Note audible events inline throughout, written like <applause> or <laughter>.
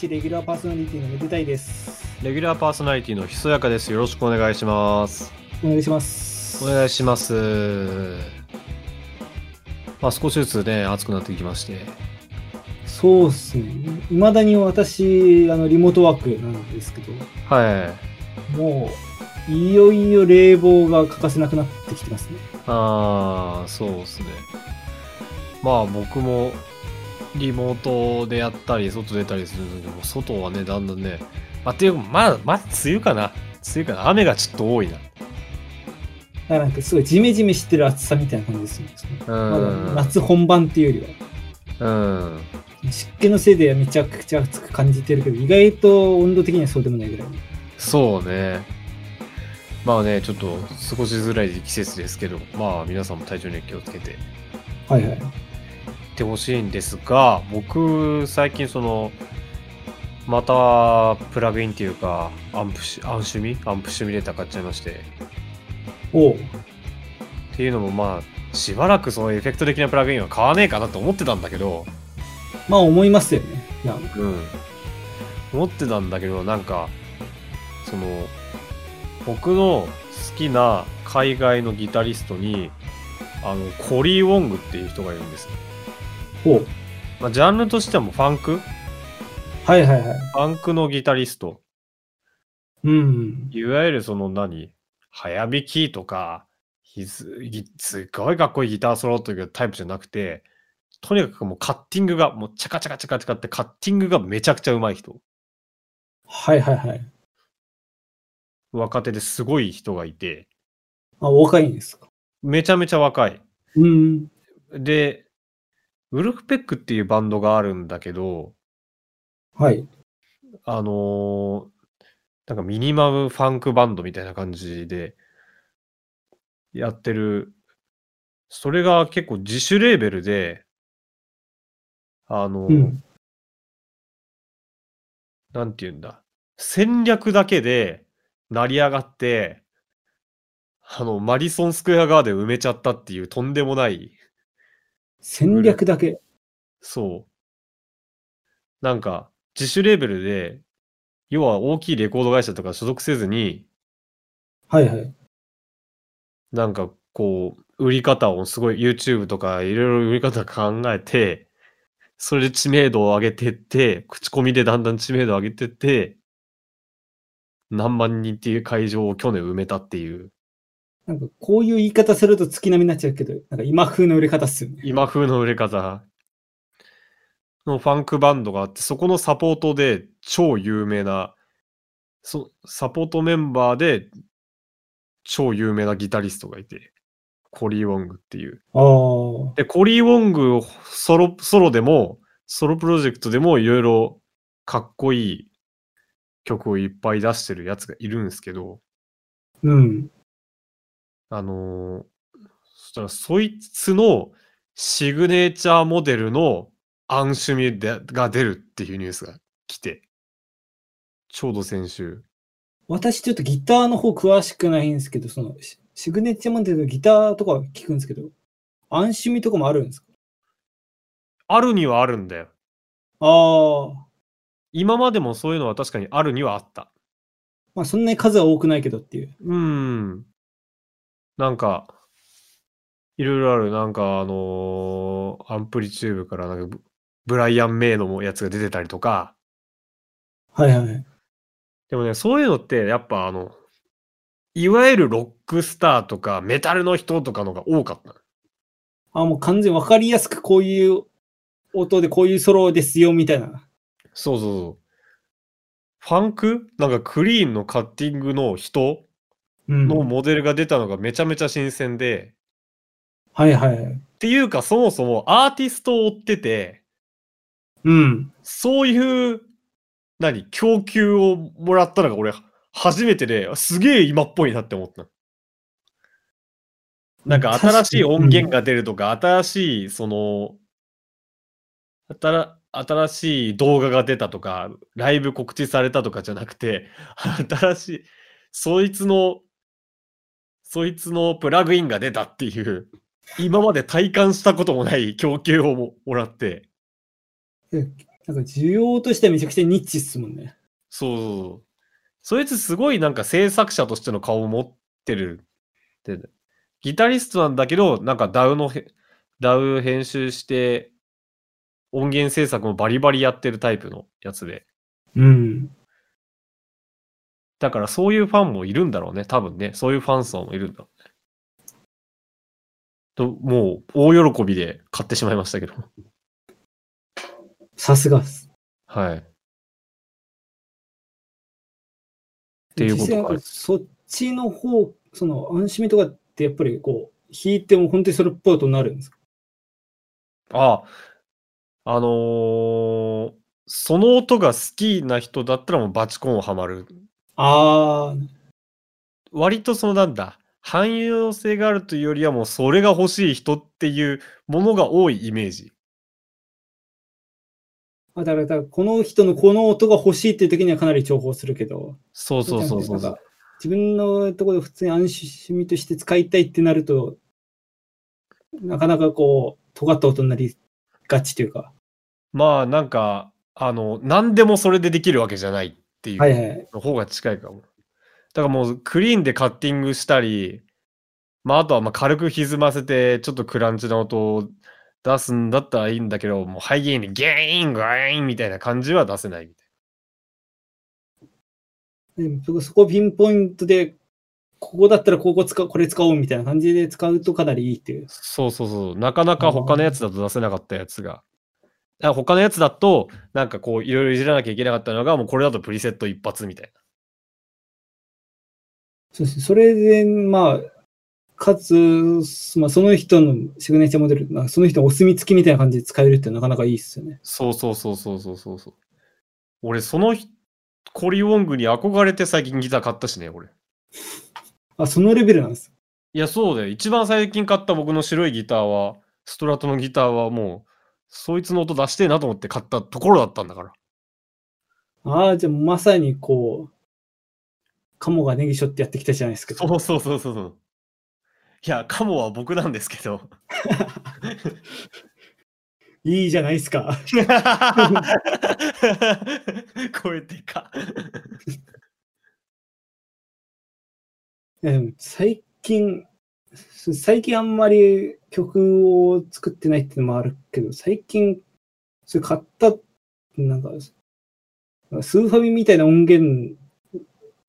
第46回、私、レギュラーパーソナリティのめでたいです。レギュラーパーソナリティのひそやかです。よろしくお願いします。お願いします。お願いします。まあ少しずつね、暑くなってきまして。そうっすね。いまだに私、あの、リモートワークなんですけど、はい。もう、いよいよ冷房が欠かせなくなってきてますね。ああ、そうですね。まあ僕もリモートでやったり、外出たりするので、も外はね、だんだんね、まあ、っていうか、まあ、まあ、梅雨かな。梅雨かな。雨がちょっと多いな。だなんかすごいジメジメしてる暑さみたいな感じですよね。うん。夏本番っていうよりは。うん。湿気のせいでめちゃくちゃ暑く感じてるけど、意外と温度的にはそうでもないぐらい。そうね。まあね、ちょっと過ごしづらい季節ですけど、まあ皆さんも体調には気をつけていはいはい。ってほしいんですが、僕、最近その、またプラグインっていうか、アンプシ、アンシュミアンプシミュレーター買っちゃいまして。おう。っていうのもまあ、しばらくそのエフェクト的なプラグインは買わねえかなと思ってたんだけど、まあ思いますよね。なんかうん。思ってたんだけど、なんか、その、僕の好きな海外のギタリストに、あの、コリー・ウォングっていう人がいるんです。おう。まあ、ジャンルとしてはもうファンク？はいはいはい。ファンクのギタリスト。うん。いわゆるその何？早弾きとか、ひずぎすっごいかっこいいギターソロというタイプじゃなくて、とにかくもうカッティングが、もうチャカチャカチャカチャカってカッティングがめちゃくちゃ上手い人。はいはいはい。若手ですごい人がいて、あ、お若いんですか？めちゃめちゃ若い。うん。で、ウルフペックっていうバンドがあるんだけど、はい。あのーなんかミニマムファンクバンドみたいな感じでやってる、それが結構自主レーベルで、あのーうん。なんて言うんだ、戦略だけで成り上がって、あの、マリソンスクエアガーデン埋めちゃったっていうとんでもない戦略だけ。そう。なんか、自主レーベルで、要は大きいレコード会社とか所属せずに、はいはい。なんかこう、売り方をすごい YouTube とかいろいろ売り方考えて、それで知名度を上げてって、口コミでだんだん知名度を上げてって、何万人っていう会場を去年埋めたっていう、なんかこういう言い方すると月並みになっちゃうけど、なんか今風の売れ方っすよね。今風の売れ方のファンクバンドがあって、そこのサポートで超有名な、そサポートメンバーで超有名なギタリストがいて、コリー・ウォングっていう。で、コリー・ウォングをソロ、ソロでも、ソロプロジェクトでもいろいろかっこいい曲をいっぱい出してるやつがいるんですけど、うん。あのーそしたらそいつのシグネチャーモデルのアンシュミでが出るっていうニュースが来て、ちょうど先週。私ちょっとギターの方詳しくないんですけど、そのシ、シグネチャーモデルのギターとかは聞くんですけど、アンシミュとかもあるんですか？あるにはあるんだよ。ああ。今までもそういうのは確かにあるにはあった。まあそんなに数は多くないけどっていう。うーん。なんか、いろいろある。なんかあのー AmpliTube からなんかブ、ブライアン・メイのやつが出てたりとか、はいはい。でもね、そういうのって、やっぱあの、いわゆるロックスターとかメタルの人とかのが多かった。あもう完全にわかりやすくこういう音でこういうソロですよみたいな。そうそうそう。ファンク？なんかクリーンのカッティングの人うん。のモデルが出たのがめちゃめちゃ新鮮で、はいはい。っていうかそもそもアーティストを追ってて、うん。そういう、何、供給をもらったのが俺初めてで、すげえ今っぽいなって思った。なんか新しい音源が出るとか、新しい、その、新新しい動画が出たとか、ライブ告知されたとかじゃなくて、新しい、そいつの、そいつのプラグインが出たっていう、今まで体感したこともない供給をももらって、なんか需要としてはめちゃくちゃニッチっすもんね。そうそうそう。そいつすごいなんか制作者としての顔を持ってるって。ギタリストなんだけど、なんか DAW のへ、DAW 編集して、音源制作もバリバリやってるタイプのやつで。うん。だからそういうファンもいるんだろうね。多分ね。そういうファン層もいるんだろうね。と、もう大喜びで買ってしまいましたけど。さすがっす。はい。っていうことかかそっちの方、その、安心とかってやっぱりこう、弾いても本当にそれっぽい音になるんですか？あ、あのーその音が好きな人だったらもうバチコンをハマる。ああ、割とそのなんだ、汎用性があるというよりはもうそれが欲しい人っていうものが多いイメージ。あだから、だからこの人のこの音が欲しいっていう時にはかなり重宝するけど、そうそうそうそう自分のところで普通に安心味として使いたいってなると、なかなかこう、尖った音になりがちというか、まあなんか、あの、何でもそれでできるわけじゃないっていうはいはい。の方が近いかも。だからもうクリーンでカッティングしたり、まああとはまあ軽く歪ませてちょっとクランチな音を出すんだったらいいんだけど、もうハイゲインでゲーン、ガーンみたいな感じは出せないみたいでもそこピンポイントで、ここだったらここ使う、これ使おうみたいな感じで使うとかなりいいっていう。そうそうそう。なかなか他のやつだと出せなかったやつが。あ他のやつだと、なんかこう、いろいろいじらなきゃいけなかったのが、もうこれだとプリセット一発みたいな。そうですね。それで、まあ、かつ、まあ、その人のシグネチャーモデル、なんかその人のお墨付きみたいな感じで使えるってなかなかいいっすよね。そうそうそうそうそうそうそう。俺、そのひコリー・ウォングに憧れて最近ギター買ったしね、俺。あ、そのレベルなんです。いや、そうだよ。一番最近買った僕の白いギターは、ストラトのギターはもう、そいつの音出してえなと思って買ったところだったんだから。ああ、じゃあまさにこう、カモがネギショってやってきたじゃないですか。そうそうそうそうそう。いや、カモは僕なんですけど。いいじゃないですか。<laughs> 声でか。いやでも最近、最近あんまり曲を作ってないっていうのもあるけど、最近、それ買った、なんか、スーファミみたいな音源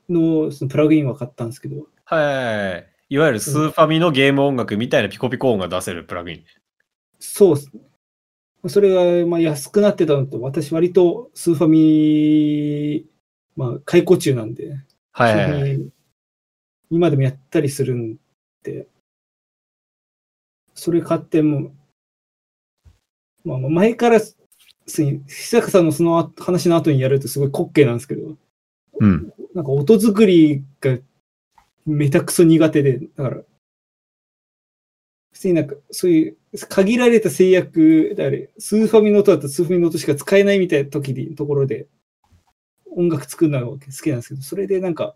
のそのプラグインは買ったんですけど、はい。いわゆるスーファミのゲーム音楽みたいなピコピコ音が出せるプラグイン。そうっすね。それがまあ安くなってたのと、私割とスーファミ、まあ解雇中なんで、はいスーファミ今でもやったりするんで、それ買っても、まあまあ前から、す久坂さんのその話の後にやるとすごい滑稽なんですけど、うん。なんか音作りがめたくそ苦手で、だから、普通になんかそういう限られた制約、だからスーファミの音だったらスーファミの音しか使えないみたいな時で、ところで音楽作るのが好きなんですけど、それでなんか、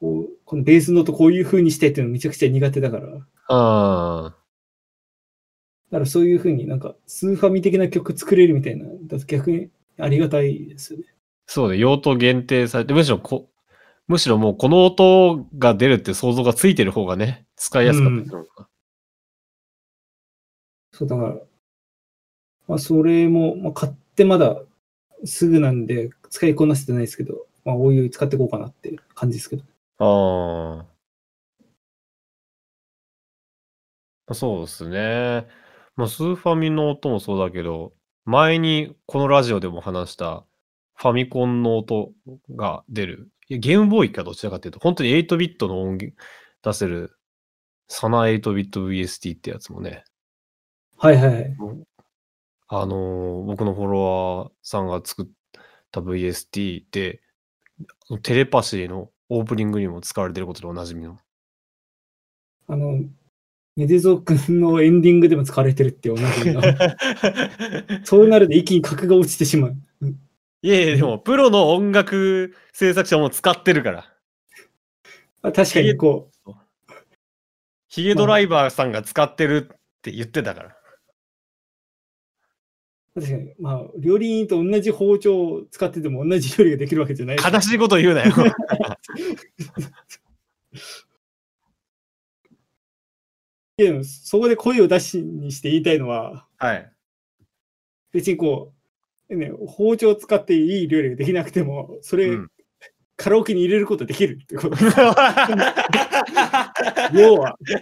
こうこのベースの音こういう風にしてっていうのめちゃくちゃ苦手だから、だかあらそういう風になんかスーファミ的な曲作れるみたいな、逆にありがたいですよね。そうで、用途限定されて、むしろこ、むしろもうこの音が出るって想像がついてる方がね、使いやすかったりするのか。そう、だから、まあ、それも、まあ、買ってまだすぐなんで、使いこなせてないですけど、まあ、おいおい使っていこうかなっていう感じですけど。ああ。そうですね。まあ、スーファミの音もそうだけど、前にこのラジオでも話したファミコンの音が出る。いやゲームボーイかどちらかというと、本当に8ビットの音源出せるサナ8ビット VST ってやつもね、はいはい。あのー僕のフォロワーさんが作った VST で、テレパシーのオープニングにも使われてることでおなじみの。あの、メデゾー君のエンディングでも使われてるって同じの。<laughs> そうなると一気に格が落ちてしまう。うんいやいや、でも、プロの音楽制作者も使ってるから。あ確かにこう、ヒゲドライバーさんが使ってるって言ってたから。確かに、まあ、料理人と同じ包丁を使ってても同じ料理ができるわけじゃない。悲しいこと言うなよ。<laughs> いや、そこで声を出しにして言いたいのは、はい。別にこう、ね、包丁を使っていい料理ができなくても、それ、うんカラオケに入れることできるってこと。<laughs> 要は、待っ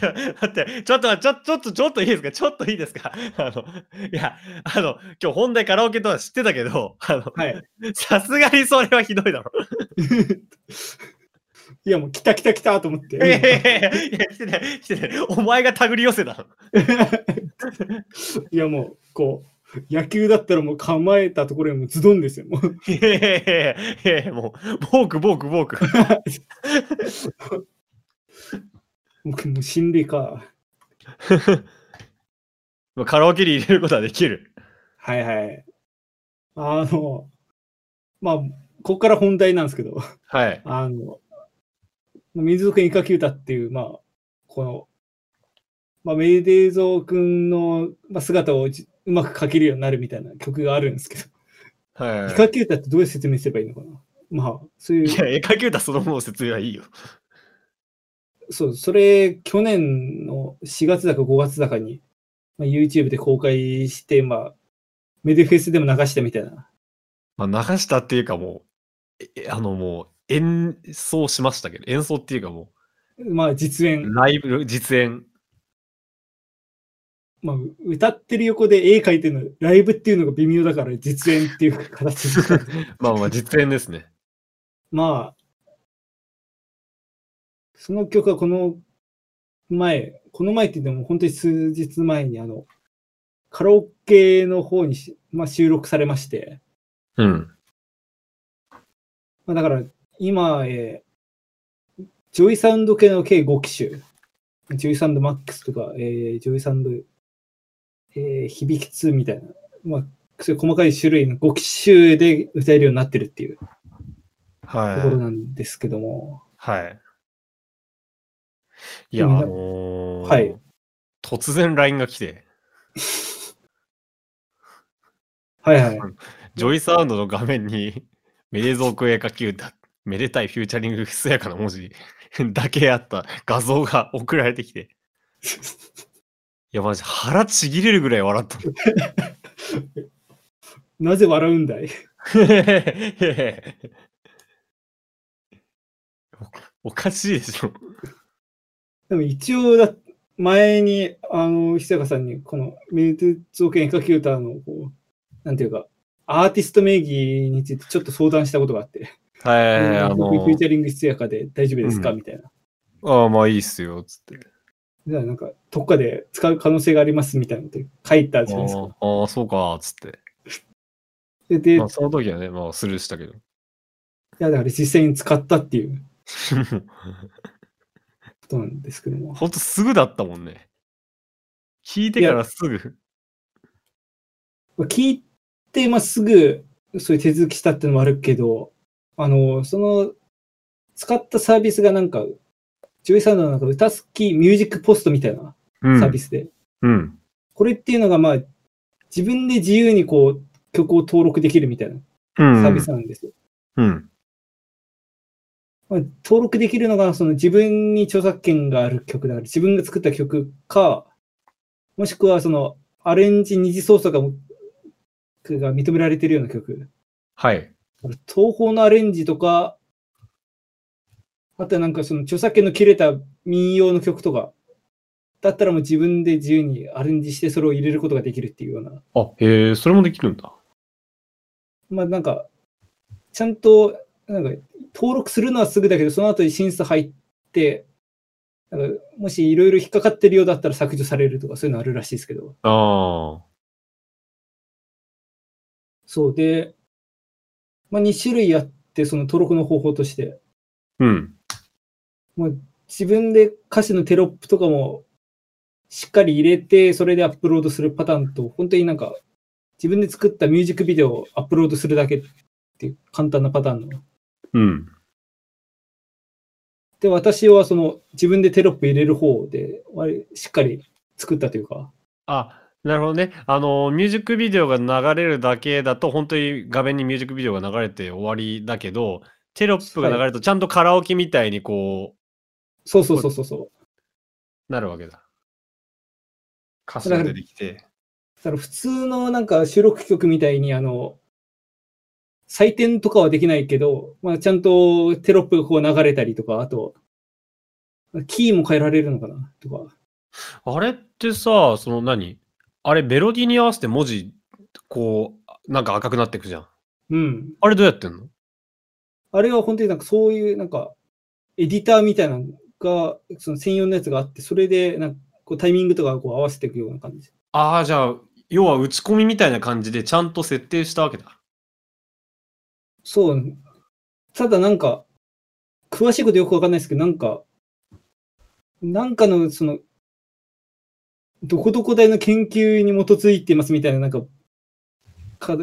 て、待って、ちょっと、ちょ、ちょっと、ちょっといいですか？ちょっといいですか？あの、いや、あの、今日本題カラオケとは知ってたけど、あの、はい。さすがにそれはひどいだろ。<laughs> いや、もう来た来た来たと思って。<laughs> いやいや、来てない、来てない。お前が手繰り寄せたの。いや、もう、こう、野球だったらもう構えたところにもうズドンですよ。もういやいやいやいや、もう、ボーク、ボーク、ボーク。もうも心理か。カラオケに入れることはできる。はいはい。あの、まあ、ここから本題なんですけど、はい。あの、水族演歌球歌っていう、まあ、この、まあ、メデゾー君の、まあ、姿をじうまく描けるようになるみたいな曲があるんですけど、はイカ球歌ってどういう説明すればいいのかな？まあ、そういうい。い、や、絵描き歌そのものの説明はいいよ。そう、それ、去年の4月だか5月だかに、まあ、YouTube で公開して、まあ、メデフェスでも流したみたいな。まあ、流したっていうかもう、えあのもう、演奏しましたけど、演奏っていうかもまあ、実演う、、ライブ、実演。まあ、歌ってる横で絵描いてるの、ライブっていうのが微妙だから、実演っていう形 <laughs> まあまあ、実演ですね。まあ、その曲はこの前、この前って言っても本当に数日前にあの、カラオケの方にし、まあ、収録されまして、うん。まあ、だから今、えージョイサウンド系の計5機種、JOYSOUND MAX とか、えー JOYSOUND、えー響 II みたいな、まあ、そういう細かい種類の5機種で歌えるようになってるっていうところはなんですけども、い。はい。いや、あのーはい突然 LINE が来て、はいはい。<laughs> JOYSOUND の画面に、めでぞうく絵描き歌、めでたいフューチャリングひそやかな文字 <laughs> だけあった画像が <laughs> 送られてきて、いや、マジ腹ちぎれるぐらい笑ったの。<laughs> なぜ笑うんだい？おおかしいでしょ。でも一応だ、前に、あの、久坂さんに、この、メデ造形絵描き歌の、こう、なんていうか、アーティスト名義についてちょっと相談したことがあって、はい、あ僕のフューチャリング必要やかで大丈夫ですか、うんみたいな。ああ、まあいいっすよ、つって。じゃあなんか、どっかで使う可能性がありますみたいなのって書いたじゃないですか。あああ、そうか、つって。で、でいまあ、その時はね、まあ、スルーしたけど。や、だから実際に使ったっていう <laughs> ことなんですけども。ほんとすぐだったもんね。聞いてからすぐ。まあ聞いて、まあ、すぐ、そういう手続きしたっていうのもあるけど、あの、その、使ったサービスがなんか、 JOYSOUND のなんか歌好きミュージックポストみたいなうんサービスで、うん。これっていうのがまあ、自分で自由にこう、曲を登録できるみたいなうん。サービスなんですよ。うん。まあ、登録できるのが、その自分に著作権がある曲だから、自分が作った曲か、もしくはその、アレンジ二次操作がが認められているような曲。はい。東宝のアレンジとか、あとはなんかその著作権の切れた民謡の曲とか、だったらもう自分で自由にアレンジしてそれを入れることができるっていうような。あ、へえ、それもできるんだ。まあなんか、ちゃんと、なんか登録するのはすぐだけど、その後に審査入って、なんかもしいろいろ引っかかってるようだったら削除されるとかそういうのあるらしいですけど。ああ。そうで、まあ2種類あって、その登録の方法として。うん。自分で歌詞のテロップとかもしっかり入れて、それでアップロードするパターンと、本当になんか自分で作ったミュージックビデオをアップロードするだけっていう簡単なパターンの。うん。で、私はその自分でテロップ入れる方で、割しっかり作ったというか、あ、なるほどね。あの、ミュージックビデオが流れるだけだと、本当に画面にミュージックビデオが流れて終わりだけど、テロップが流れると、ちゃんとカラオケみたいにこそうそうそうそうそう。う、なるわけだ。歌詞が出てきて。だから普通のなんか収録曲みたいにあの、採点とかはできないけど、まあちゃんとテロップがこう流れたりとか、あと、キーも変えられるのかなとか。あれってさ、その何？あれメロディーに合わせて文字、こう、なんか赤くなっていくじゃん。うん。あれどうやってんの？あれは本当になんかそういうなんか、エディターみたいなのが、その専用のやつがあって、それでなんかこうタイミングとかこう合わせていくような感じ。ああ、じゃあ、要は打ち込みみたいな感じでちゃんと設定したわけだ。そう。ただなんか、詳しいことよくわかんないですけど、なんか、なんかのその、どこどこ大の研究に基づいてますみたいな、なんか、か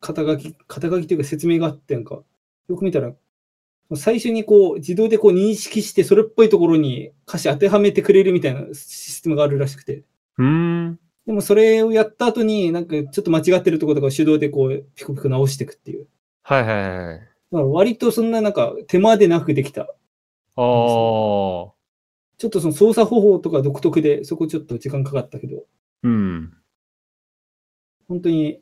肩書き、肩書きというか説明があって、なんか、よく見たら、最初にこう、自動でこう認識して、それっぽいところに歌詞当てはめてくれるみたいなシステムがあるらしくて。うーん。でもそれをやった後に、なんかちょっと間違ってるところとかを手動でこう、ピコピコ直していくっていう。はいはいはい。だから割とそんななんか手間でなくできた。ああ。ちょっとその操作方法とか独特で、そこちょっと時間かかったけど、うん。本当に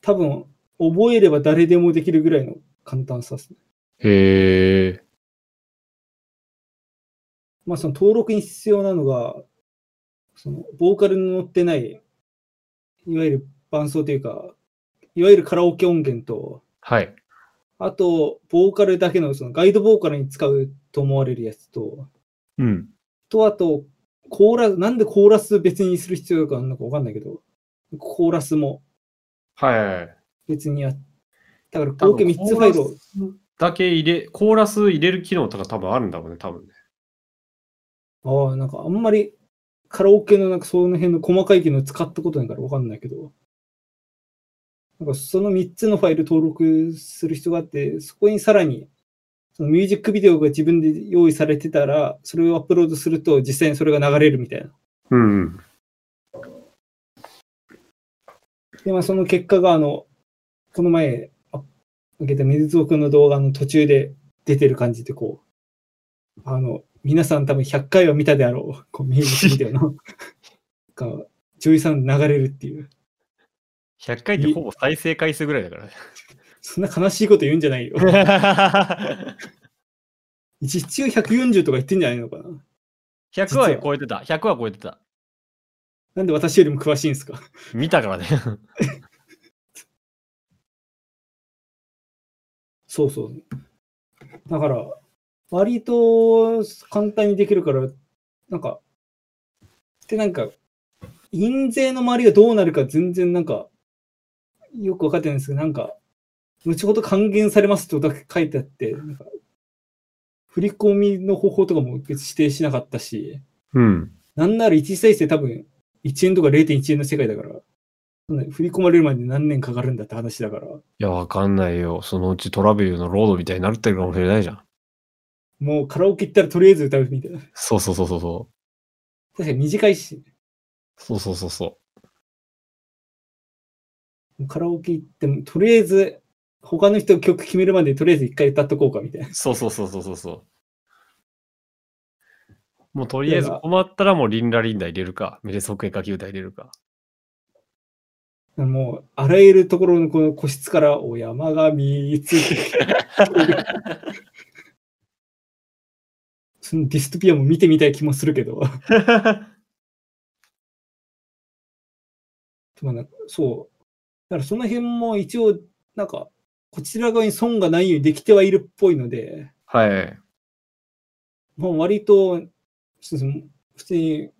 多分覚えれば誰でもできるぐらいの簡単さですね。へえ。まあその登録に必要なのが、そのボーカルに載ってない、いわゆる伴奏というか、いわゆるカラオケ音源と、はい。あと、ボーカルだけのそのガイドボーカルに使うと思われるやつと、うん。と、あと、コーラス、なんでコーラス別にする必要があるのかわかんないけど、コーラスもはい。別にやっだから合計3つファイルを、だけ入れ、コーラス入れる機能とか多分あるんだろうね、多分ね。ああ、なんかあんまりカラオケのなんかその辺の細かい機能使ったことないからわかんないけど、なんかその3つのファイル登録する必要があって、そこにさらに、そのミュージックビデオが自分で用意されてたら、それをアップロードすると実際にそれが流れるみたいな。うんうん。で、まあその結果があの、この前、あ上げた水尾くんの動画の途中で出てる感じでこう、あの、皆さん多分100回は見たであろう、こうミュージックビデオの、<laughs> が、女優さん流れるっていう。100回ってほぼ再生回数ぐらいだからね。<laughs> そんな悲しいこと言うんじゃないよ。<laughs> 一応140とか言ってんじゃないのかな。100は超えてた。100は超えてた。なんで私よりも詳しいんですか？見たからね。<laughs> そうそう。だから、割と簡単にできるから、なんか、で、なんか、印税の周りがどうなるか全然なんか、よくわかってないんですけど、なんか、後ほど還元されますとだけ書いてあって、なんか、振り込みの方法とかも別に指定しなかったし、うん。なんなら一時再生多分1円とか0.1円の世界だから、振り込まれるまで何年かかるんだって話だから、いや、わかんないよ。そのうちトラベルのロードみたいになってるかもしれないじゃん。もうカラオケ行ったらとりあえず歌うみたいな。そうそうそうそうそう。確かに短いし、そうそうそうそカラオケ行っても、とりあえず、他の人が曲決めるまでとりあえず一回歌っとこうかみたいなう。。そうそうそうそうそうそう。もうとりあえず困ったらもうリンラリンダ入れるか、メレソクエカキ歌入れるか。もう、あらゆるところのこの個室から、お山が見ついて、<laughs> そのディストピアも見てみたい気もするけど、<laughs> そう。だからその辺も一応、なんか、こちら側に損がないようにできてはいるっぽいので、はい。まあ、割と、普通に、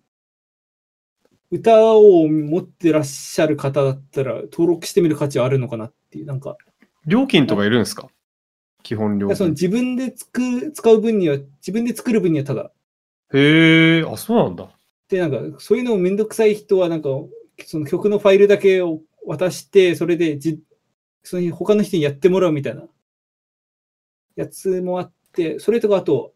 歌を持ってらっしゃる方だったら、登録してみる価値はあるのかなっていう、なんか、料金とかいるんですか？基本料金。その自分でつく使う分には、自分で作る分にはただ。へえ、あ、そうなんだ。で、なんか、そういうのもめんどくさい人は、なんか、その曲のファイルだけを渡して、それでじ、その他の人にやってもらうみたいなやつもあって、それとかあと、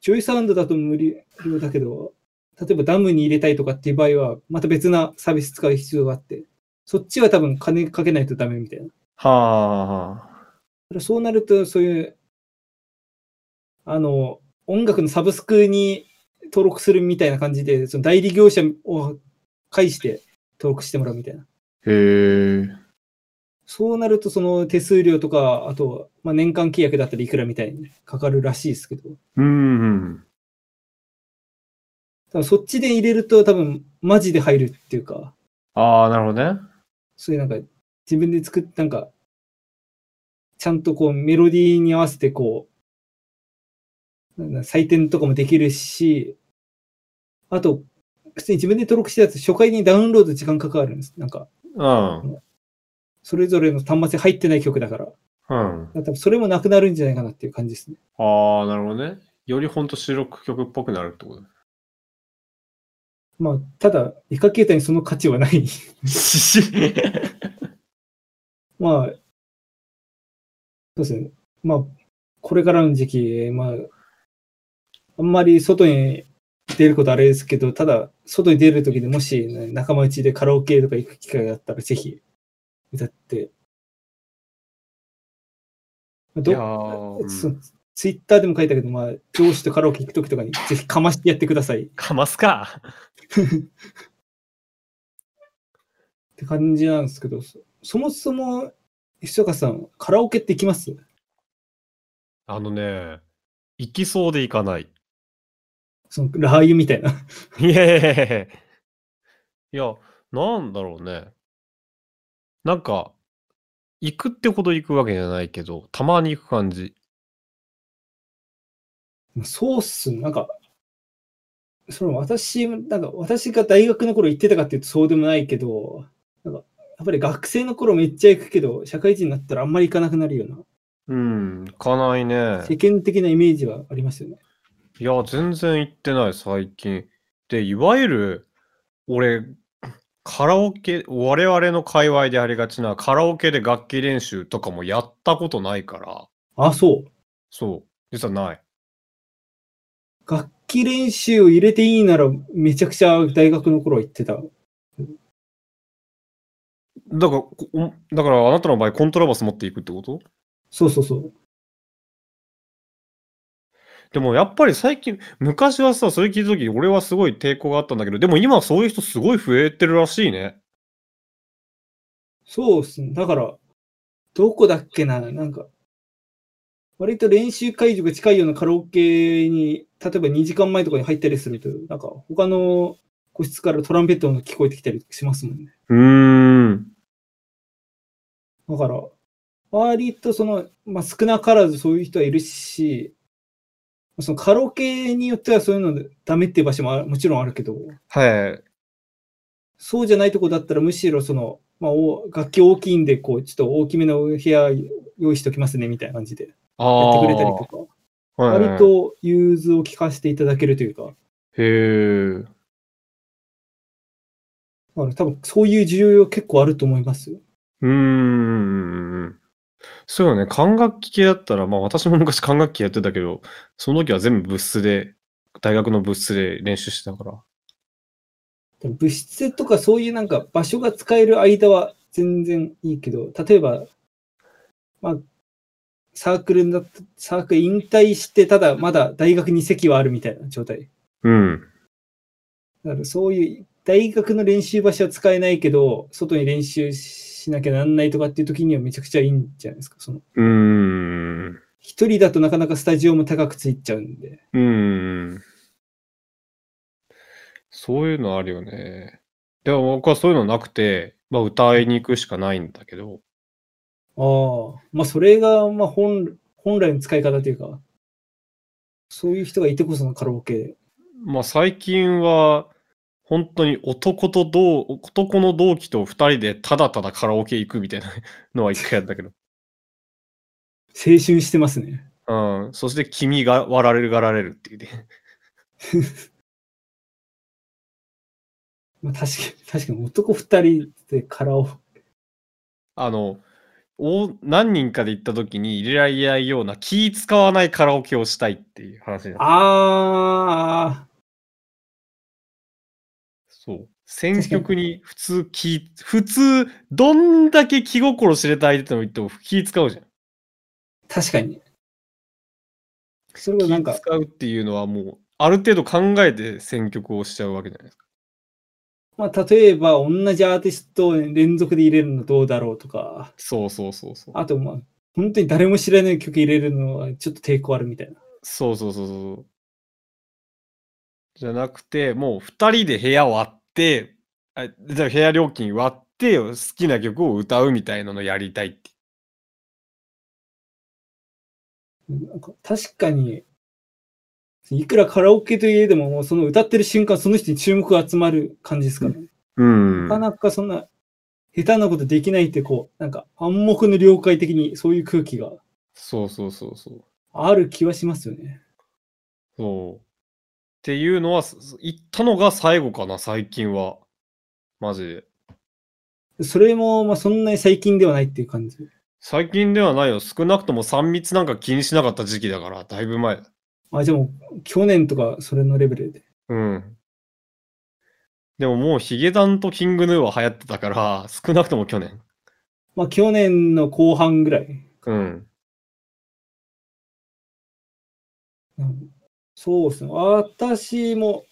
JOYSOUND だと無料だけど、例えばダムに入れたいとかっていう場合は、また別なサービス使う必要があって、そっちは多分金かけないとダメみたいな。はあ。そうなると、そういう、あの、音楽のサブスクに登録するみたいな感じで、その代理業者を介して登録してもらうみたいな。へえ。そうなると、その手数料とか、あと、まあ、年間契約だったらいくらみたいにかかるらしいですけど、うんうん。多分そっちで入れると多分マジで入るっていうか、ああ、なるほどね。そういうなんか自分で作っなんか、ちゃんとこうメロディーに合わせてこう、採点とかもできるし、あと、普通に自分で登録したやつ、初回にダウンロード時間かかるんです。なんか、うん。それぞれの端末に入ってない曲だから。うん。ら多分それもなくなるんじゃないかなっていう感じですね。ああ、なるほどね。よりほんと収録曲っぽくなるってことまあ、ただ、イカ形態にその価値はない。<laughs> まあ、そうですね。まあ、これからの時期、まあ、あんまり外に出ることあれですけど、ただ、外に出るときでもし、ね、仲間内でカラオケとか行く機会があったら、ぜひ、歌って。まあどいやーうんそうツイッターでも書いたけど、まあ、上司とカラオケ行くときとかに、<laughs> ぜひかましてやってください。っかますか。<laughs> て感じなんですけど、そそもそも、石坂さん、カラオケって行きます？あのね、行きそうで行かない。その、ラー油みたいな。いやいやいやいやいや、なんだろうね。なんか、行くってほど行くわけじゃないけど、たまに行く感じ。そうっすね。なんか、その私、なんか私が大学の頃行ってたかっていうとそうでもないけど、なんか、やっぱり学生の頃めっちゃ行くけど、社会人になったらあんまり行かなくなるような、うん、行かないね。世間的なイメージはありますよね。いや、全然行ってない、最近。で、いわゆる、俺、カラオケ、我々の界隈でありがちなカラオケで楽器練習とかもやったことないから、あ、そう。そう、実はない。楽器練習を入れていいならめちゃくちゃ大学の頃は行ってた。だから、だからあなたの場合、コントラバス持っていくってこと？そうそうそう。でもやっぱり最近、昔はさ、それ聞いた時俺はすごい抵抗があったんだけど、でも今はそういう人すごい増えてるらしいね。そうっすね。だから、どこだっけななんか、割と練習会場が近いようなカラオケに、例えば2時間前とかに入ったりすると、なんか他の個室からトランペットが聞こえてきたりしますもんね。うーん。だから、割とその、まあ、少なからずそういう人はいるし、そのカラオケによってはそういうのでダメっていう場所もあもちろんあるけど、はい。そうじゃないとこだったらむしろその、まあ、お楽器大きいんで、こう、ちょっと大きめの部屋用意しておきますね、みたいな感じでや。ってくれたりとか、はいはい割と融通を聞かせていただけるというか、へえ。だから多分そういう需要結構あると思いますよ。うーん。そうよね。管楽器系だったら、まあ私も昔管楽器やってたけど、その時は全部部室で、大学の部室で練習してたから。でも物質とかそういうなんか場所が使える間は全然いいけど、例えば、まあ、サークルだった、サークル引退して、ただまだ大学に席はあるみたいな状態。うん。だからそういう大学の練習場所は使えないけど、外に練習しなきゃなんないとかっていう時にはめちゃくちゃいいんじゃないですか。そのうーん。一人だとなかなかスタジオも高くついちゃうんで。うーん。そういうのあるよね。でも僕はそういうのなくて、まあ歌いに行くしかないんだけど、ああ、まあそれがまあ本本来の使い方というか、そういう人がいてこそのカラオケ。まあ最近は、本当に男と同、男の同期と二人でただただカラオケ行くみたいな <laughs> のは一回やったけど。青春してますね。うん。そして君が割られるがられるっていうね。<laughs> まあ確かに、確かに男二人でカラオケ。あの、お何人かで行った時に入れられないような気使わないカラオケをしたいっていう話ああ、そう。選曲に普通気、普通、どんだけ気心知れた相手とも言っても気使うじゃん。確かに。それはなんか気、使うっていうのはもう、ある程度考えて選曲をしちゃうわけじゃないですか。まあ、例えば同じアーティストを連続で入れるのどうだろうとか、そうそうそうそう。あとまあ、本当に誰も知らない曲入れるのはちょっと抵抗あるみたいな。そうそうそうそう。じゃなくて、もう二人で部屋割って、あじゃあ部屋料金割って、好きな曲を歌うみたいなのやりたいって。なんか確かに、いくらカラオケといえども、もうその歌ってる瞬間、その人に注目が集まる感じですからね。うんなかなかそんな、下手なことできないって、こう、なんか暗黙の了解的にそういう空気がそうそうそうそう。ある気はしますよね。そう。っていうのは、す言ったのが最後かな、最近は。マジで。それも、まあそんなに最近ではないっていう感じ。最近ではないよ。少なくとも3密なんか気にしなかった時期だから、だいぶ前だ。あ、じゃあもう、去年とかそれのレベルで。うん。でももうヒゲダンとキングヌーは流行ってたから、少なくとも去年。まあ去年の後半ぐらい。うん。うんそうですね。私も、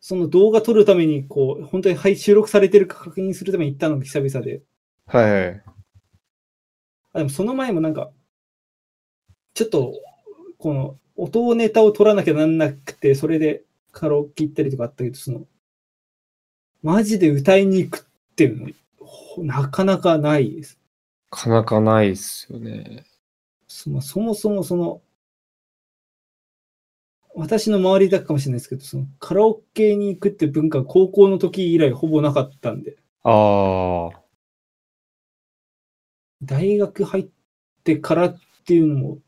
その動画撮るために、こう、本当にはい収録されてるか確認するために行ったのが久々で。はいはい。あでもその前もなんか、ちょっと、この、音ネタを取らなきゃなんなくて、それでカラオケ行ったりとかあったけど、その、マジで歌いに行くっていうの、ほなかなかないです。なかなかないっすよね。そもそもその、私の周りだけかもしれないですけど、そのカラオケに行くって文化が高校の時以来ほぼなかったんで、ああ。大学入ってからっていうのも、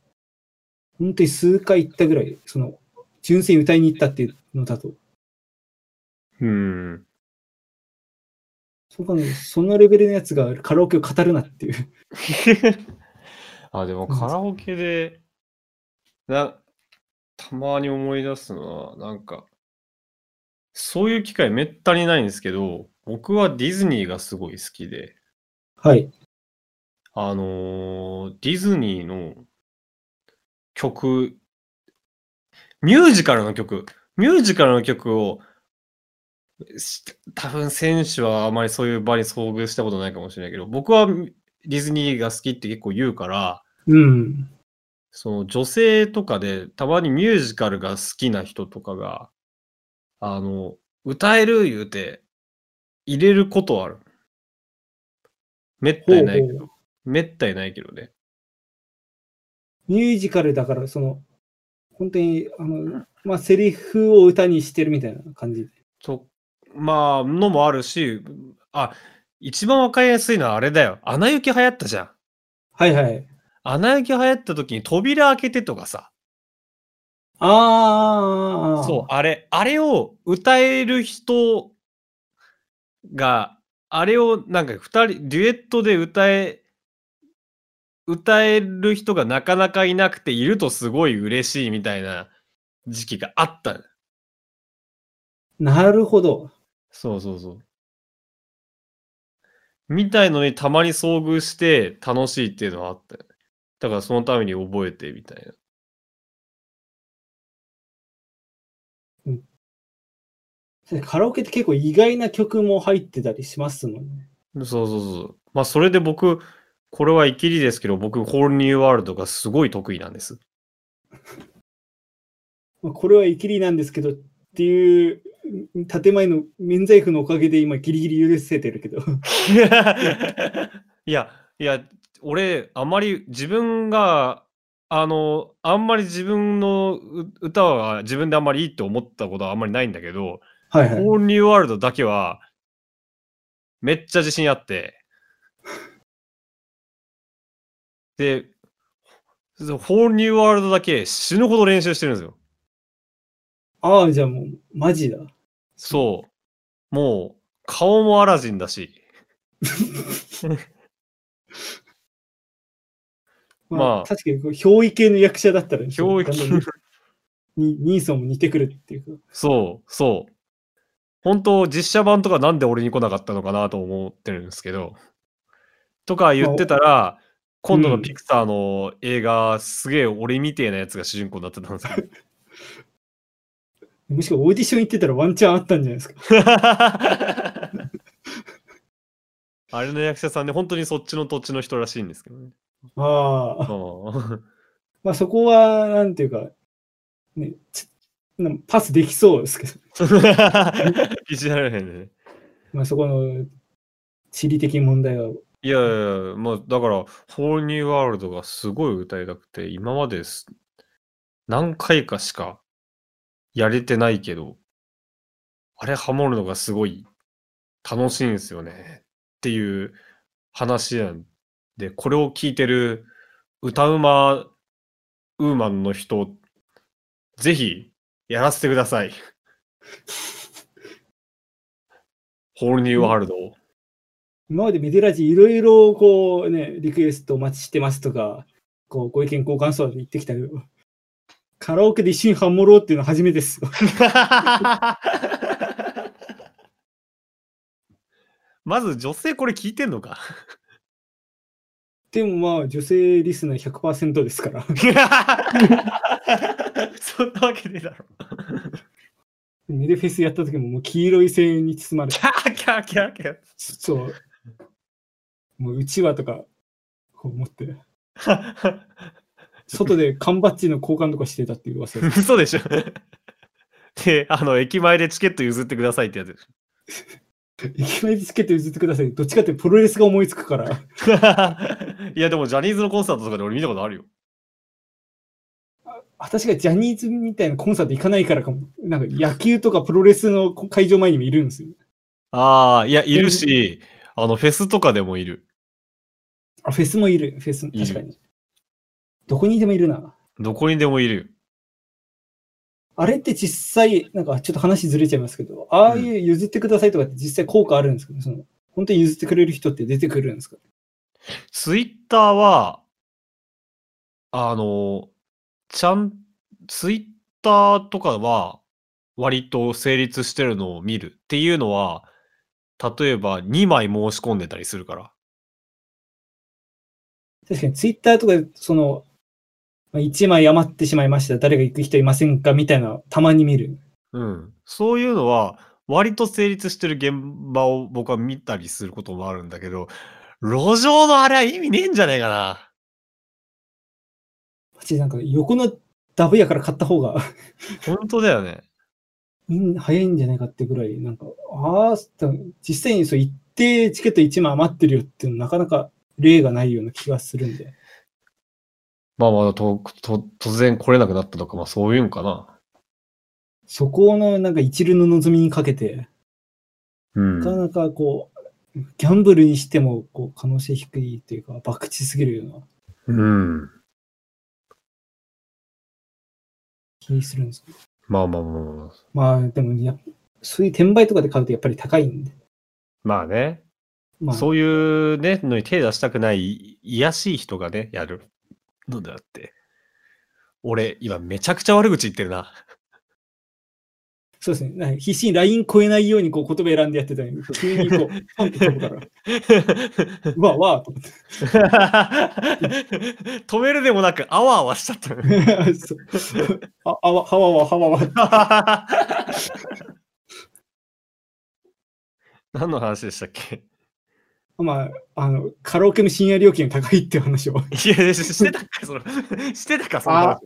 本当に数回行ったぐらい、その、純粋に歌いに行ったっていうのだと、うん。そうかね、そのレベルのやつがカラオケを語るなっていう。<laughs> あ、でもカラオケで、な、たまに思い出すのは、なんか、そういう機会めったにないんですけど、僕はディズニーがすごい好きで、はい。あのーディズニーの曲、ミュージカルの曲、ミュージカルの曲を、し多分選手はあまりそういう場に遭遇したことないかもしれないけど、僕はディズニーが好きって結構言うから、うん。その女性とかでたまにミュージカルが好きな人とかが、あの、歌える言うて入れることはある。めったにないけほうど。めったにないけどね。ミュージカルだから、その、本当に、あの、まあ、セリフを歌にしてるみたいな感じで。と、まあ、のもあるし、あ、一番わかりやすいのはあれだよ。アナ雪流行ったじゃん。はいはい。アナ雪流行った時に扉開けてとかさ。ああ、そう、あれ、あれを歌える人が、あれをなんか二人、デュエットで歌え、歌える人がなかなかいなくているとすごい嬉しいみたいな時期があったの。なるほど。そうそうそう。みたいのにたまに遭遇して楽しいっていうのはあったよね。だからそのために覚えてみたいカラオケって結構意外な曲も入ってたりしますもんね。な。そうそうそう。まあそれで僕、これはイキリですけど、僕、ホールニューワールドがすごい得意なんです。<laughs> まあこれはイキリなんですけどっていう建前の免罪符のおかげで今ギリギリ許せてるけど。<laughs> いや、いや、俺、あまり自分が、あの、あんまり自分のう歌は自分であんまりいいって思ったことはあんまりないんだけど、はいはい。ホールニューワールドだけは、めっちゃ自信あって。で、ホールニューワールドだけ死ぬほど練習してるんですよ。ああ、じゃあもう、マジだ。そう。もう、顔もアラジンだし。<laughs> まあ、まあ確かに憑依系の役者だったら、憑依だんだんにニーソンも似てくるっていうか。そう、そう。本当実写版とかなんで俺に来なかったのかなと思ってるんですけど、とか言ってたら、今度のピクサーの映画、すげえ俺みてえなやつが主人公になってたんですけど。<laughs> もしくはオーディション行ってたらワンチャンあったんじゃないですか。<laughs> あれの役者さんね、本当にそっちの土地の人らしいんですけどね。ああ。うん <laughs> まあそこは、なんていうか、ね、ちなんパスできそうですけど、<laughs> いじられへんね。まあそこの地理的問題は、いやいやいや、まあだから、ホールニューワールドがすごい歌いたくて、今まです何回かしかやれてないけど、あれハモるのがすごい楽しいんですよねっていう話なんで、これを聞いてる歌うまウーマンの人、ぜひやらせてください。<laughs> ホールニューワールドを。今までメデラジいろいろこうね、リクエストお待ちしてますとか、こうご意見交換そうで言ってきたけど、カラオケで一緒にハモろうっていうのは初めてですよ。<laughs> まず女性これ聞いてんのか？でもまあ女性リスナー100%ですから。<laughs> そんなわけねえだろ。メデフェスやった時ももう黄色い声援に包まれてキ、ャーキャーキャーキャー。そう。もううちわとか、こう持って、外で缶バッジの交換とかしてたっていう噂です。嘘でしょ。で、あの、駅前でチケット譲ってくださいってやつでし駅前でつけて譲ってください。どっちかってプロレスが思いつくから。ょ。<laughs> いや、でもジャニーズのコンサートとかで俺見たことあるよ。私がジャニーズみたいなコンサート行かないからかも。なんか野球とかプロレスの会場前にもいるんですよ。ああ、いや、いるし、あの、フェスとかでもいる。あ、フェスもいる。フェス、る確かに。どこにでもいるな。どこにでもいるよ。あれって実際、なんかちょっと話ずれちゃいますけど、ああいう譲ってくださいとかって実際効果あるんですかね？その本当に譲ってくれる人って出てくるんですか？ツイッターは、あの、ちゃん、ツイッターとかは、割と成立してるのを見るっていうのは、例えば2枚申し込んでたりするから。確かにツイッターとかで、その、1枚余ってしまいました。誰が行く人いませんかみたいな、たまに見る。うん。そういうのは、割と成立してる現場を僕は見たりすることもあるんだけど、路上のあれは意味ねえんじゃねえかな。マジでなんか横のダブやから買った方が本当だよね。ん早いんじゃないかってぐらい、なんか、ああ、実際にそう一定チケット1枚余ってるよっていうのなかなか例がないような気がするんで。まあまあと、と、突然来れなくなったとか、まあそういうんかな。そこのなんか一流の望みにかけて、うんなかなかこう、ギャンブルにしてもこう可能性低いというか、博打すぎるようなうん。気するんですけど。まあまあまあまあ。まあでもや、そういう転売とかで買うとやっぱり高いんで。まあね。まあ、そういうね、のに手出したくない、いやしい人がね、やるのであって。俺、今めちゃくちゃ悪口言ってるな。そうですね。必死に LINE 超えないようにこう言葉選んでやってたのに、急にこう、ポンって飛ぶから、<laughs> うわ、わーと思って。<laughs> 止めるでもなく、あわあわしちゃった <laughs> あ、あわ、はわわ、はわわ。何の話でしたっけ？まあ、あの、カラオケの深夜料金が高いっていう話を。いや、してたか、その、してたか、その話。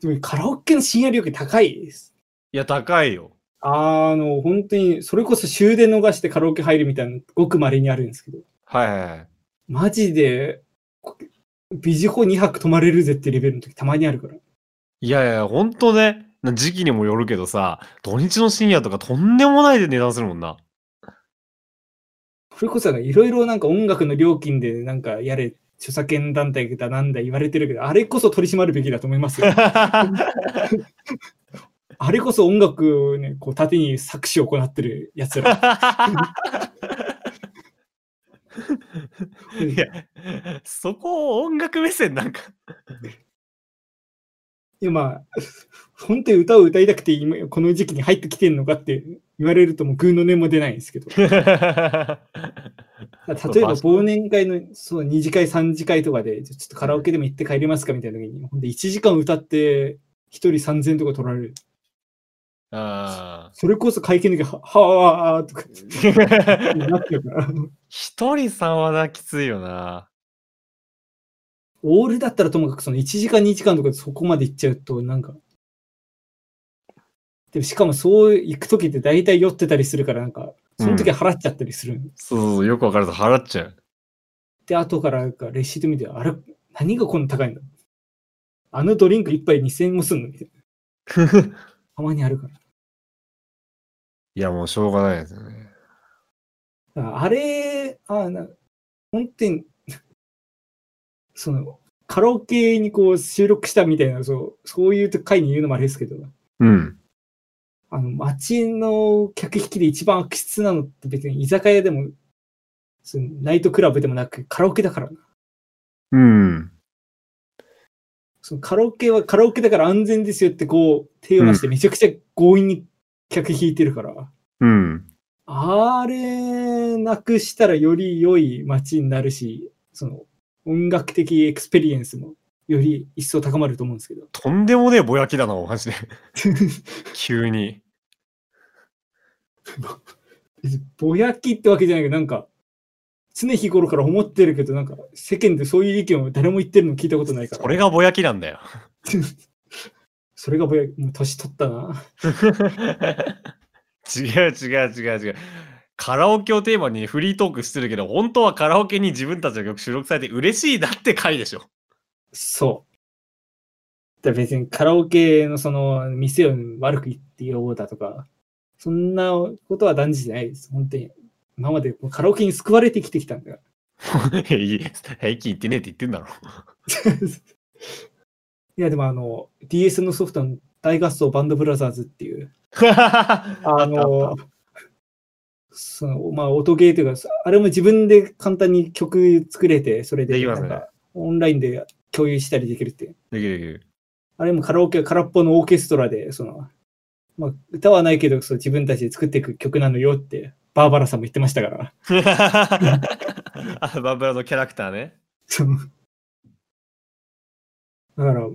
でもカラオケの深夜料金高いです。いや、高いよ。あの、本当に、それこそ終電逃してカラオケ入るみたいなの、ごく稀にあるんですけど、はいはいはい。マジで、こビジホ2泊泊まれるぜってレベルの時たまにあるから。いやいや、ほんとね、時期にもよるけどさ、土日の深夜とかとんでもないで値段するもんな。それこそいろいろなんか音楽の料金でなんかやれ、著作権団体だなんだ言われてるけど、あれこそ取り締まるべきだと思いますよ。<laughs> あれこそ音楽をね、こう縦に作詞を行ってる奴ら。<laughs> いや、そこを音楽目線なんか。いやまあ、本当に歌を歌いたくて今この時期に入ってきてんのかって言われるともうグーの音も出ないんですけど。<laughs> 例えば忘年会のそう2次会、3次会とかで、ちょっとカラオケでも行って帰りますかみたいな時に、ほんで1時間歌って1人3000円とか取られる。あそれこそ会見の時は、はぁーとか <laughs> なってるから。一人さんはな、きついよな。オールだったらともかくその1時間2時間とかでそこまで行っちゃうと、なんか。でもしかもそう行く時って大体酔ってたりするから、なんか、その時払っちゃったりする。そうそう、よくわかると払っちゃう。で、後からなんかレシート見て、あれ、何がこんな高いんだ？あのドリンク一杯2000円もすんのみたいな。たまにあるから。いや、もうしょうがないですよね。あれ、あな、本当に、<laughs> その、カラオケにこう収録したみたいな、そう、そういう回に言うのもあれですけど、うん。あの、街の客引きで一番悪質なのって別に居酒屋でも、そのナイトクラブでもなくカラオケだからな。うん。そのカラオケはカラオケだから安全ですよってこう手を出してめちゃくちゃ強引に客引いてるから、うん。あれなくしたらより良い街になるし、その音楽的エクスペリエンスもより一層高まると思うんですけど。とんでもねえぼやきだな、マジで。<laughs> 急に。ぼやきってわけじゃないけど、なんか、常日頃から思ってるけど、なんか、世間でそういう意見を誰も言ってるの聞いたことないから。これがぼやきなんだよ。<laughs> それがぼやき、もう年取ったな。<laughs> 違う違う違う違う。カラオケをテーマにフリートークしてるけど、本当はカラオケに自分たちの曲収録されて嬉しいだって回でしょ。そう。だ別にカラオケのその店を悪く言ってようだとか、そんなことは断じてないです。本当に。今までカラオケに救われて生きてきたんだから。い <laughs> い平均言ってねえって言ってんだろ。<laughs> いや、でもあの、DS のソフトの大合奏バンドブラザーズっていう、あ <laughs> あの、その、まあ、音ゲーというか、あれも自分で簡単に曲作れて、それで、オンラインで共有したりできるっていう。できるできる。あれもカラオケは空っぽのオーケストラで、その、まあ、歌はないけど、そう自分たちで作っていく曲なのよって、バーバラさんも言ってましたから。あ <laughs> バブラのキャラクターね。そうだから、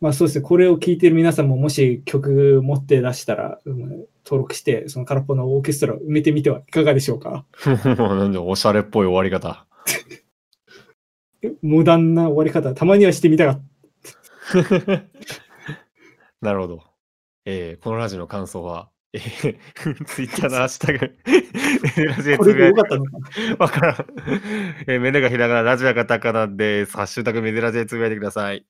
まあそうですね、これを聴いてる皆さんももし曲持って出したら、うん登録して、その空っぽのオーケストラを埋めてみてはいかがでしょうか？<laughs> なんでおしゃれっぽい終わり方。えモダンな終わり方、たまにはしてみたかった。<laughs> なるほど。えーこのラジオの感想は、えー、ツイッターのハッシュタグ、メラジでこれでつぶやいよかったのかなわからん。えー、メネがひらがな、ラジオがカタカナです。ハッシュタグメデラジでつぶやいてください。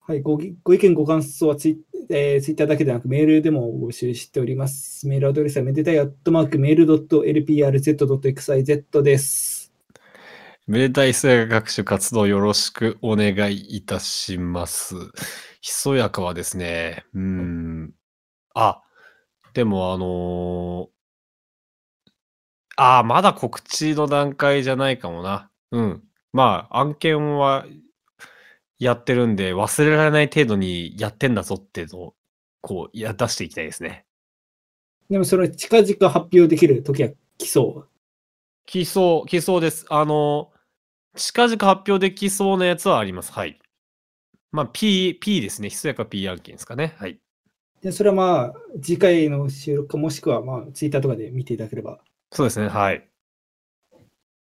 はい、ごぎご意見、ご感想はツイ,、えー、ツイッターだけでなくメールでも募集しております。メールアドレスはめでたいアットマークメール .lprz.xyz です。めでたい数学学習活動よろしくお願いいたします。ひそやかはですね、うーん。あ、でもあのーあー、まだ告知の段階じゃないかもな。うん。まあ、案件はやってるんで、忘れられない程度にやってんだぞっていうのを、こう、や、出していきたいですね。でもそれ近々発表できる時は来そう。来そう、来そうです。あの、近々発表できそうなやつはあります。はい。まあ、P、P ですね。ひそやか P 案件ですかね。はい。でそれはまあ、次回の収録かもしくはまあ、ツイッターとかで見ていただければ。そうですね。はい。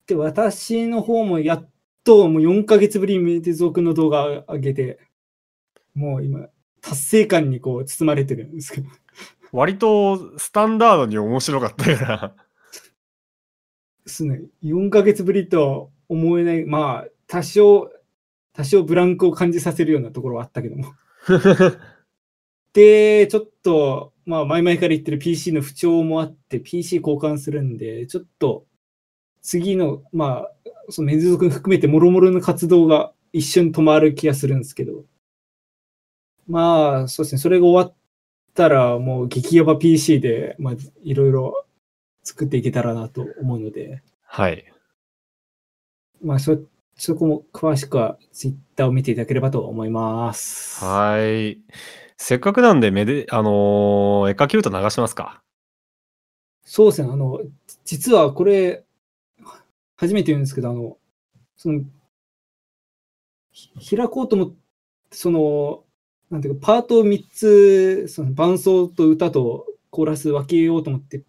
で、私の方もやっともう4ヶ月ぶりにメデゾークの動画上げて、もう今、達成感にこう包まれてるんですけど。割とスタンダードに面白かったから。ですね。4ヶ月ぶりとは思えない、まあ、多少、多少ブランクを感じさせるようなところはあったけども。<laughs> で、ちょっと、まあ、前々から言ってる PC の不調もあって、PC 交換するんで、ちょっと、次の、まあ、そのメンズ族含めて、もろもろの活動が一瞬止まる気がするんですけど、まあ、そうですね、それが終わったら、もう激ヤバ PC で、まあ、いろいろ作っていけたらなと思うので、はい。まあ、そ、そこも詳しくは Twitter を見ていただければと思います。はい。せっかくなんで、めで、あのー、絵描き歌流しますか？そうですね、あの、実はこれ、初めて言うんですけど、あの、その、ひ開こうと思って、その、なんていうか、パートを3つ、その伴奏と歌とコーラス分けようと思って、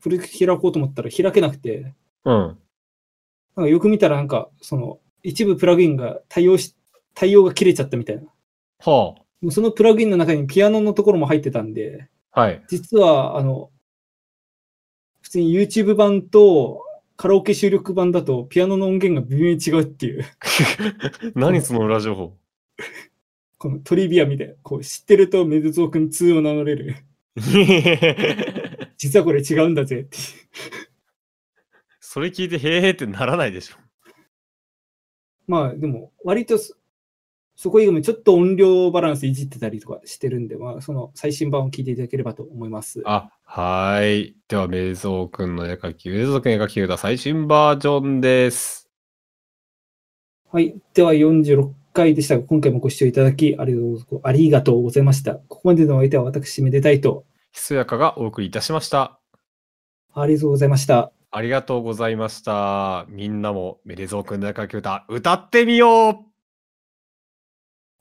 プロジェクト開こうと思ったら開けなくて、うん。なんかよく見たらなんか、その、一部プラグインが対応し、対応が切れちゃったみたいな。はもうそのプラグインの中にピアノのところも入ってたんで、あ。はい。実は、あの、普通に YouTube 版とカラオケ収録版だとピアノの音源が微妙に違うっていう、<laughs> 何その裏情報。このトリビアみたいな、こう知ってるとメドゾー君2を名乗れる。<laughs> 実はこれ違うんだぜって。それ聞いて、へーってならないでしょ。まあでも、割とそそこ以外もちょっと音量バランスいじってたりとかしてるんで、まあその最新版を聞いていただければと思います。あ、はーい。では、メイゾーくんの絵描き、メイゾーくん絵描き歌最新バージョンです。はい。では46回でしたが、今回もご視聴いただきありがとうありがとうございました。ここまでのお相手は私、めでたいと。ひそやかがお送りいたしました。ありがとうございました。ありがとうございました。みんなもメレゾーくんの絵描き歌、歌ってみよう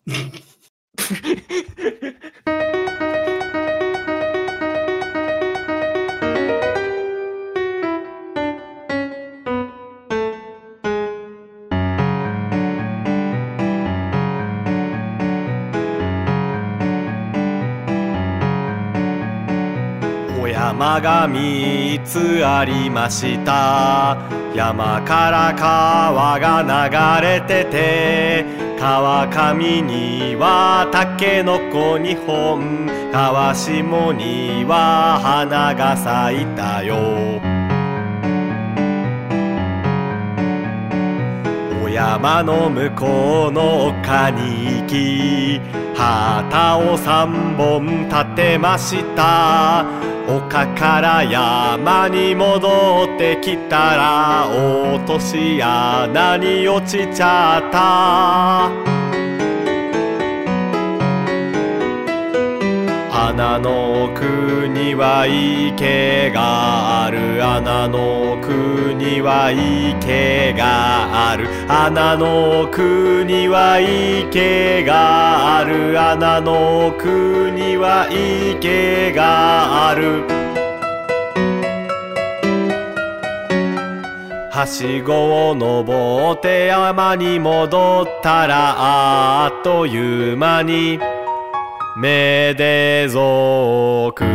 <laughs> 山が三つありました。山から川が流れてて川上にはタケノコ2本川下には花が咲いたよ。お山の向こうの丘に行き旗を三本立てました。丘から山に戻ってきたら落とし穴に落ちちゃった。穴の奥には池がある。穴の奥には池がある。穴の奥には池がある。穴の奥には池がある。はしごを登って山に戻ったらあっという間にめでぞく。